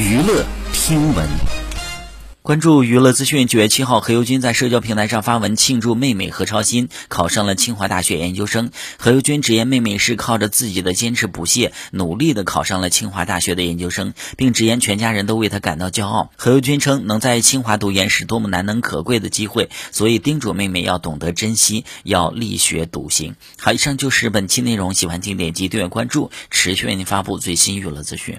娱乐听闻。关注娱乐资讯九月七号何猷君在社交平台上发文庆祝妹妹何超欣考上了清华大学研究生。何猷君直言妹妹是靠着自己的坚持不懈努力的考上了清华大学的研究生并直言全家人都为她感到骄傲。何猷君称能在清华读研是多么难能可贵的机会所以叮嘱妹妹要懂得珍惜要力学笃行好以上就是本期内容喜欢请点击订阅关注持续为您发布最新娱乐资讯。